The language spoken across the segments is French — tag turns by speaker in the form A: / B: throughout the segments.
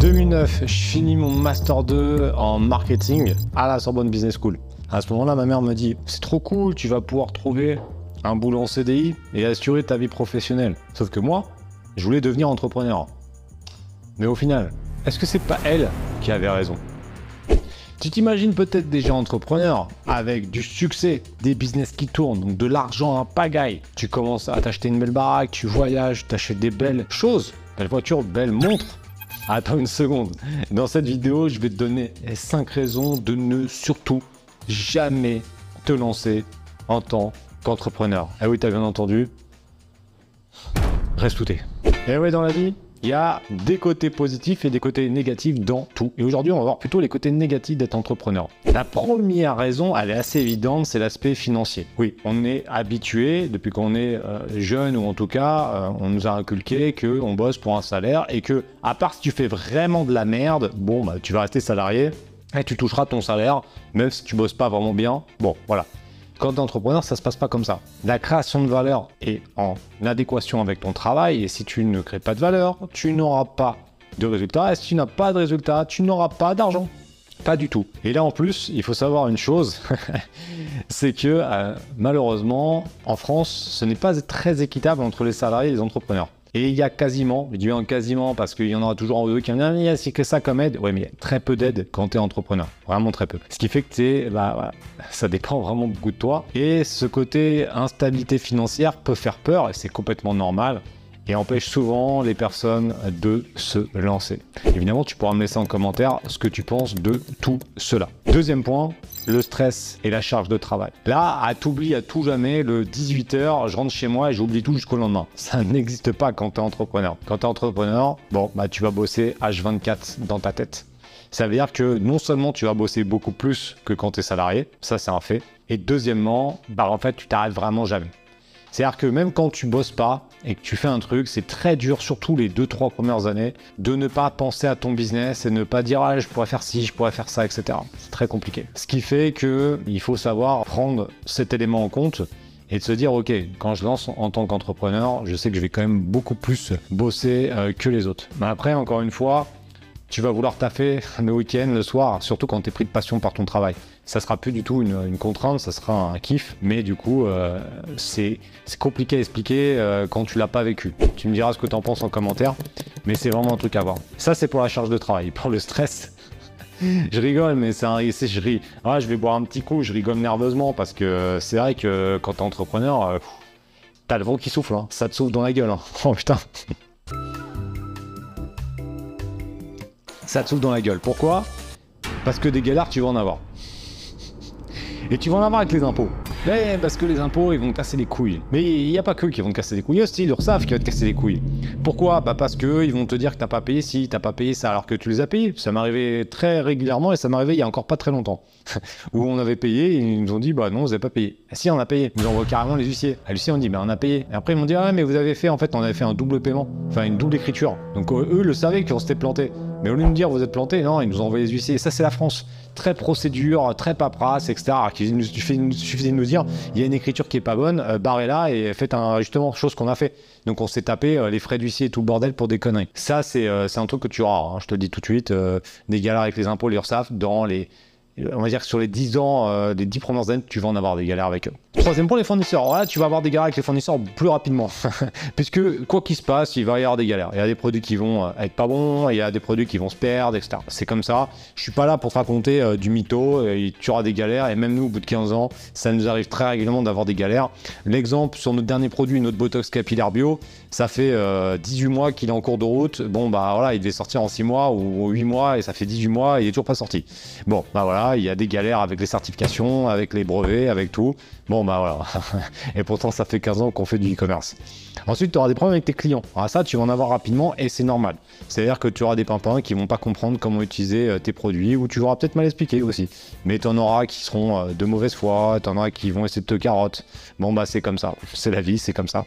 A: 2009, je finis mon Master 2 en marketing à la Sorbonne Business School. À ce moment-là, ma mère me dit C'est trop cool, tu vas pouvoir trouver un boulot en CDI et assurer ta vie professionnelle. Sauf que moi, je voulais devenir entrepreneur. Mais au final, est-ce que c'est pas elle qui avait raison? Tu t'imagines peut-être déjà entrepreneur avec du succès, des business qui tournent, donc de l'argent à pagaille. Tu commences à t'acheter une belle baraque, tu voyages, t'achètes des belles choses, belles voitures, belles montres. Attends une seconde. Dans cette vidéo, je vais te donner 5 raisons de ne surtout jamais te lancer en tant qu'entrepreneur. Eh oui, t'as bien entendu. Reste tout Eh oui, dans la vie, il y a des côtés positifs et des côtés négatifs dans tout. Et aujourd'hui, on va voir plutôt les côtés négatifs d'être entrepreneur. La première raison, elle est assez évidente, c'est l'aspect financier. Oui, on est habitué, depuis qu'on est euh, jeune ou en tout cas, euh, on nous a inculqué qu'on bosse pour un salaire et que, à part si tu fais vraiment de la merde, bon, bah, tu vas rester salarié et tu toucheras ton salaire, même si tu bosses pas vraiment bien. Bon, voilà. Quand tu es entrepreneur, ça se passe pas comme ça. La création de valeur est en adéquation avec ton travail et si tu ne crées pas de valeur, tu n'auras pas de résultat. Et si tu n'as pas de résultat, tu n'auras pas d'argent. Pas du tout. Et là en plus, il faut savoir une chose, c'est que euh, malheureusement, en France, ce n'est pas très équitable entre les salariés et les entrepreneurs. Et il y a quasiment, je dis un quasiment parce qu'il y en aura toujours en deux qui vont dire, a que ça comme aide. Ouais, mais il y a très peu d'aide quand tu es entrepreneur. Vraiment très peu. Ce qui fait que tu bah, ça dépend vraiment beaucoup de toi. Et ce côté instabilité financière peut faire peur et c'est complètement normal et empêche souvent les personnes de se lancer. Évidemment, tu pourras me laisser en commentaire ce que tu penses de tout cela. Deuxième point, le stress et la charge de travail. Là, à t'oublier à tout jamais, le 18h, je rentre chez moi et j'oublie tout jusqu'au lendemain. Ça n'existe pas quand tu es entrepreneur. Quand tu es entrepreneur, bon, bah, tu vas bosser H24 dans ta tête. Ça veut dire que non seulement tu vas bosser beaucoup plus que quand tu es salarié, ça c'est un fait, et deuxièmement, bah en fait tu t'arrêtes vraiment jamais. C'est-à-dire que même quand tu bosses pas et que tu fais un truc, c'est très dur, surtout les 2-3 premières années, de ne pas penser à ton business et ne pas dire ah, je pourrais faire ci, je pourrais faire ça, etc. C'est très compliqué. Ce qui fait que il faut savoir prendre cet élément en compte et de se dire ok quand je lance en tant qu'entrepreneur je sais que je vais quand même beaucoup plus bosser euh, que les autres mais après encore une fois tu vas vouloir taffer le week-end, le soir, surtout quand tu es pris de passion par ton travail. Ça sera plus du tout une, contrainte, ça sera un kiff, mais du coup, euh, c'est compliqué à expliquer euh, quand tu l'as pas vécu. Tu me diras ce que tu en penses en commentaire, mais c'est vraiment un truc à voir. Ça, c'est pour la charge de travail. Pour le stress, je rigole, mais c'est un je ris. Ah, je vais boire un petit coup, je rigole nerveusement parce que c'est vrai que quand t'es entrepreneur, euh, t'as le vent qui souffle, hein. ça te souffle dans la gueule. Hein. Oh putain. Ça te souffle dans la gueule. Pourquoi Parce que des galères, tu vas en avoir. Et tu vas en avoir avec les impôts. Mais parce que les impôts, ils vont te casser les couilles. Mais il n'y a pas que qui vont te casser les couilles, aussi l'URSSAF qui va te casser les couilles. Pourquoi Bah parce que ils vont te dire que t'as pas payé ci, t'as pas payé ça, alors que tu les as payés. Ça m'arrivait très régulièrement et ça m'arrivait il y a encore pas très longtemps. Où on avait payé et ils nous ont dit bah non, vous avez pas payé. Ah, si, on a payé. Ils envoient carrément les huissiers. À l'huissier, on dit bah on a payé. Et après ils m'ont dit ah mais vous avez fait en fait on avait fait un double paiement, enfin une double écriture. Donc eux le savaient qu'on s'était planté. Mais au lieu de nous dire vous êtes planté, non, ils nous ont envoyé les huissiers. Et ça, c'est la France. Très procédure, très paperasse, etc. Il suffisait de nous dire il y a une écriture qui est pas bonne, euh, barrez-la et faites un, justement chose qu'on a fait. Donc on s'est tapé euh, les frais d'huissier et tout le bordel pour des conneries. Ça, c'est euh, un truc que tu auras, hein, je te le dis tout de suite, des galères avec les impôts, l'URSSAF, dans les on va dire que sur les 10 ans, les 10 premières années, tu vas en avoir des galères avec eux. Troisième point, les fournisseurs. Là, tu vas avoir des galères avec les fournisseurs plus rapidement. Puisque, quoi qu'il se passe, il va y avoir des galères. Il y a des produits qui vont euh, être pas bons, il y a des produits qui vont se perdre, etc. C'est comme ça. Je suis pas là pour te raconter euh, du mytho, tu auras des galères. Et même nous, au bout de 15 ans, ça nous arrive très régulièrement d'avoir des galères. L'exemple sur notre dernier produit, notre Botox capillaire bio, ça fait 18 mois qu'il est en cours de route. Bon, bah voilà, il devait sortir en 6 mois ou 8 mois et ça fait 18 mois et il est toujours pas sorti. Bon, bah voilà il y a des galères avec les certifications, avec les brevets, avec tout. Bon, bah voilà. et pourtant, ça fait 15 ans qu'on fait du e-commerce. Ensuite, tu auras des problèmes avec tes clients. Alors ça, tu vas en avoir rapidement et c'est normal. C'est-à-dire que tu auras des pimpins qui vont pas comprendre comment utiliser euh, tes produits ou tu auras peut-être mal expliqué aussi. Mais tu en auras qui seront euh, de mauvaise foi, tu en auras qui vont essayer de te carotte. Bon, bah c'est comme ça. C'est la vie, c'est comme ça.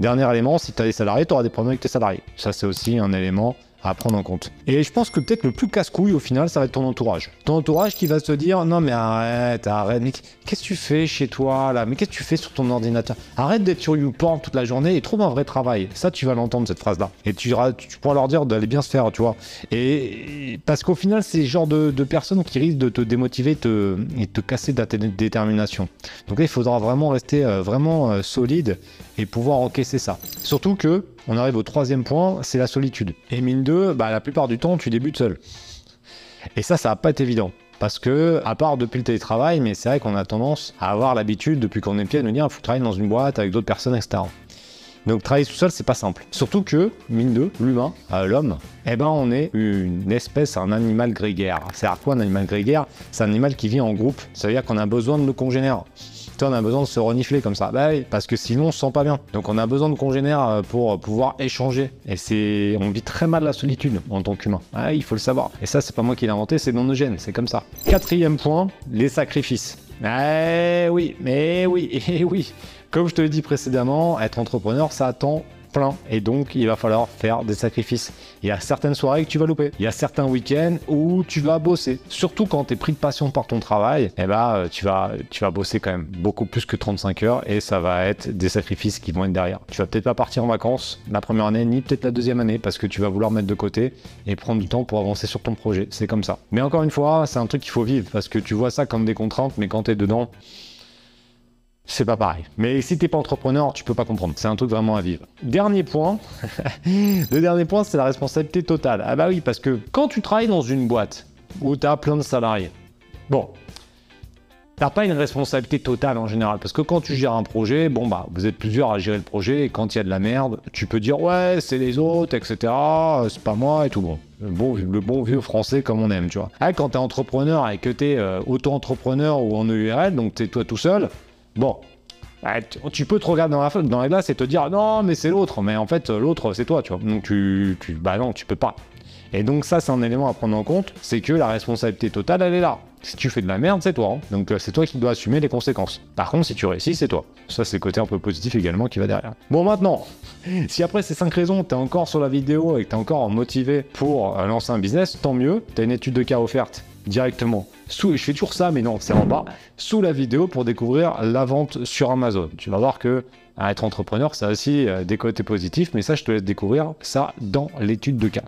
A: Dernier élément, si tu as des salariés, tu auras des problèmes avec tes salariés. Ça, c'est aussi un élément à prendre en compte. Et je pense que peut-être le plus casse-couille au final, ça va être ton entourage. Ton entourage qui va se dire non mais arrête, arrête, mais qu'est-ce que tu fais chez toi là? Mais qu'est-ce que tu fais sur ton ordinateur? Arrête d'être sur YouPorn toute la journée et trouve un vrai travail. Ça, tu vas l'entendre cette phrase-là. Et tu, tu pourras leur dire d'aller bien se faire, tu vois. Et parce qu'au final, c'est le genre de, personnes qui risquent de te démotiver te, et te casser ta détermination. Donc là, il faudra vraiment rester euh, vraiment euh, solide et pouvoir encaisser ça. Surtout que on arrive au troisième point, c'est la solitude. Et mine 2, bah, la plupart du temps, tu débutes seul. Et ça, ça va pas être évident. Parce que, à part depuis le télétravail, mais c'est vrai qu'on a tendance à avoir l'habitude, depuis qu'on est pied, de dire, il faut travailler dans une boîte avec d'autres personnes, etc. Donc travailler tout seul, c'est pas simple. Surtout que, mine 2, l'humain, euh, l'homme, eh ben on est une espèce, un animal grégaire. C'est à quoi un animal grégaire? C'est un animal qui vit en groupe. Ça veut dire qu'on a besoin de nos congénères on a besoin de se renifler comme ça. Bah parce que sinon on se sent pas bien. Donc on a besoin de congénères euh, pour pouvoir échanger. Et c'est, on vit très mal la solitude en tant qu'humain. Ah, il faut le savoir. Et ça, c'est pas moi qui l'ai inventé, c'est dans nos c'est comme ça. Quatrième point, les sacrifices. Eh oui, mais oui, et oui. Comme je te l'ai dit précédemment, être entrepreneur, ça attend plein et donc il va falloir faire des sacrifices. Il y a certaines soirées que tu vas louper, il y a certains week-ends où tu vas bosser. Surtout quand tu es pris de passion par ton travail, eh ben, euh, tu, vas, tu vas bosser quand même beaucoup plus que 35 heures et ça va être des sacrifices qui vont être derrière. Tu vas peut-être pas partir en vacances la première année ni peut-être la deuxième année parce que tu vas vouloir mettre de côté et prendre du temps pour avancer sur ton projet. C'est comme ça. Mais encore une fois, c'est un truc qu'il faut vivre parce que tu vois ça comme des contraintes, mais quand tu es dedans, c'est pas pareil. Mais si t'es pas entrepreneur, tu peux pas comprendre. C'est un truc vraiment à vivre. Dernier point. le dernier point, c'est la responsabilité totale. Ah bah oui, parce que quand tu travailles dans une boîte où t'as plein de salariés, bon, t'as pas une responsabilité totale en général. Parce que quand tu gères un projet, bon bah, vous êtes plusieurs à gérer le projet et quand il y a de la merde, tu peux dire ouais, c'est les autres, etc. C'est pas moi et tout bon. Le bon, vieux français comme on aime, tu vois. Ah, quand t'es entrepreneur et que t'es euh, auto-entrepreneur ou en EURL, donc t'es toi tout seul, Bon, bah, tu peux te regarder dans la, dans la glace et te dire non, mais c'est l'autre, mais en fait, l'autre, c'est toi, tu vois. Donc, tu, bah non, tu peux pas. Et donc, ça, c'est un élément à prendre en compte, c'est que la responsabilité totale, elle est là. Si tu fais de la merde, c'est toi. Hein. Donc, euh, c'est toi qui dois assumer les conséquences. Par contre, si tu réussis, c'est toi. Ça, c'est le côté un peu positif également qui va derrière. Bon, maintenant, si après ces 5 raisons, t'es encore sur la vidéo et que t'es encore motivé pour euh, lancer un business, tant mieux. T'as une étude de cas offerte directement. Sous, je fais toujours ça, mais non, c'est en bas, sous la vidéo pour découvrir la vente sur Amazon. Tu vas voir que être entrepreneur, ça a aussi euh, des côtés positifs, mais ça, je te laisse découvrir ça dans l'étude de cas.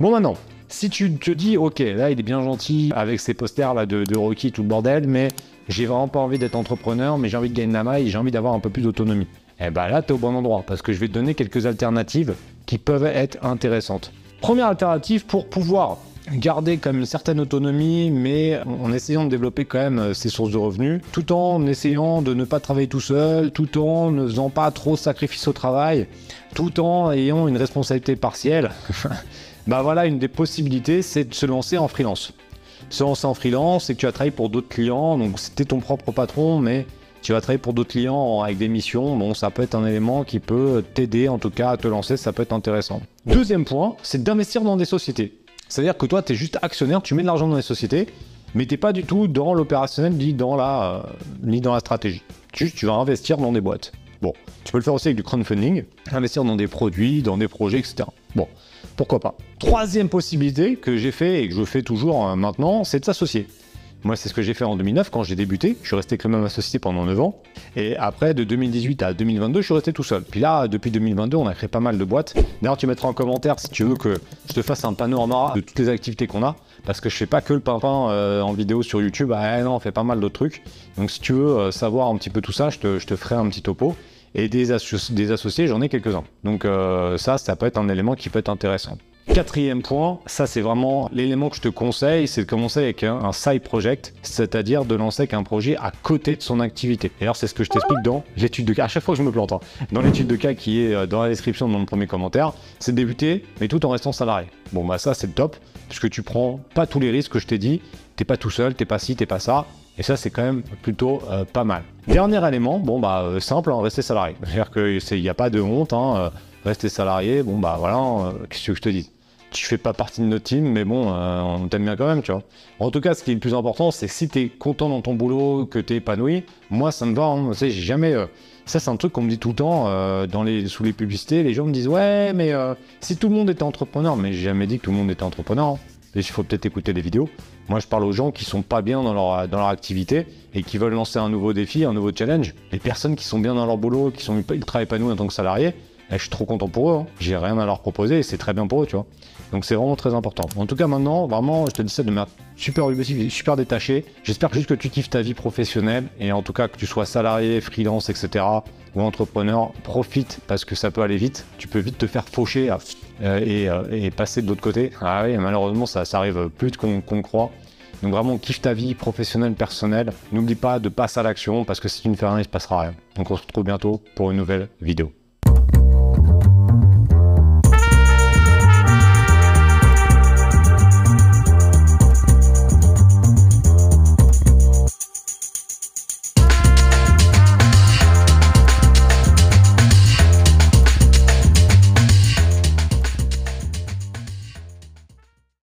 A: Bon, maintenant, si tu te dis, ok, là, il est bien gentil avec ses posters là de, Rocky, tout le bordel, mais j'ai vraiment pas envie d'être entrepreneur, mais j'ai envie de gagner la maille, j'ai envie d'avoir un peu plus d'autonomie. Eh ben là, tu es au bon endroit, parce que je vais te donner quelques alternatives qui peuvent être intéressantes. Première alternative pour pouvoir garder quand même une certaine autonomie, mais en essayant de développer quand même euh, ses sources de revenus, tout en essayant de ne pas travailler tout seul, tout en ne faisant pas trop de sacrifices au travail, tout en ayant une responsabilité partielle. bah voilà, une des possibilités, c'est de se lancer en freelance. Se lancer en freelance, c'est que tu vas travailler pour d'autres clients, donc c'était ton propre patron, mais tu vas travailler pour d'autres clients avec des missions, bon, ça peut être un élément qui peut t'aider en tout cas à te lancer, ça peut être intéressant. Deuxième point, c'est d'investir dans des sociétés. C'est-à-dire que toi, tu es juste actionnaire, tu mets de l'argent dans les sociétés, mais tu pas du tout dans l'opérationnel ni, dans la, euh, stratégie. Tu vas investir dans des boîtes. Bon, tu peux le faire aussi avec du crowdfunding, investir dans des produits, dans des projets, etc. Bon, pourquoi pas. Troisième possibilité que j'ai fait et que je fais toujours euh, maintenant, c'est de s'associer. Moi, c'est ce que j'ai fait en 2009 quand j'ai débuté. Je suis resté quand même associé pendant 9 ans. Et après, de 2018 à 2022, je suis resté tout seul. Puis là, depuis 2022, on a créé pas mal de boîtes. D'ailleurs, tu mettras en commentaire si tu veux que je te fasse un panorama de toutes les activités qu'on a. Parce que je fais pas que le pimpin euh, en vidéo sur YouTube. Ah non, on fait pas mal d'autres trucs. Donc si tu veux euh, savoir un petit peu tout ça, je te, ferai un petit topo. Et des, des associés, j'en ai quelques-uns. Donc euh, ça, ça peut être un élément qui peut être intéressant. Quatrième point, ça c'est vraiment l'élément que je te conseille, c'est de commencer avec un, side project, c'est-à-dire de lancer avec un projet à côté de son activité. D'ailleurs, c'est ce que je t'explique dans l'étude de cas. À chaque fois que je me plante, hein. dans l'étude de cas qui est euh, dans la description dans le premier commentaire, c'est de débuter, mais tout en restant salarié. Bon, bah ça c'est le top, puisque tu prends pas tous les risques que je t'ai dit, t'es pas tout seul, t'es pas ci, t'es pas ça, et ça, c'est quand même plutôt euh, pas mal. Dernier élément, bon bah euh, simple, hein, rester salarié. C'est-à-dire qu'il n'y a pas de honte, hein, rester salarié, bon bah voilà, qu'est-ce que je te dis? Tu fais pas partie de notre team, mais bon, euh, on t'aime bien quand même, tu vois. En tout cas, ce qui est le plus important, c'est que si tu es content dans ton boulot, que tu es épanoui, moi, ça me va. Hein. J'ai jamais. Euh, ça, c'est un truc qu'on me dit tout le temps euh, dans les, sous les publicités. Les gens me disent Ouais, mais si tout le monde était entrepreneur, mais j'ai jamais dit que tout le monde était entrepreneur. Hein. Il faut peut-être écouter les vidéos. Moi, je parle aux gens qui sont pas bien dans leur, dans leur activité et qui veulent lancer un nouveau défi, un nouveau challenge. Les personnes qui sont bien dans leur boulot, qui sont ultra épanouies en tant que salariés, eh, je suis trop content pour eux. Hein. J'ai rien à leur proposer et c'est très bien pour eux, tu vois. Donc c'est vraiment très important. En tout cas, maintenant, vraiment, je te dis ça de manière super super détaché. J'espère juste que tu kiffes ta vie professionnelle et en tout cas que tu sois salarié, freelance, etc. ou entrepreneur, profite parce que ça peut aller vite. Tu peux vite te faire faucher euh, euh, et, passer de l'autre côté. Ah oui, malheureusement, ça, arrive plus qu'on croit. Donc vraiment, kiffe ta vie professionnelle, personnelle. N'oublie pas de passer à l'action parce que si tu ne fais rien, il se passera rien. Donc on se retrouve bientôt pour une nouvelle vidéo.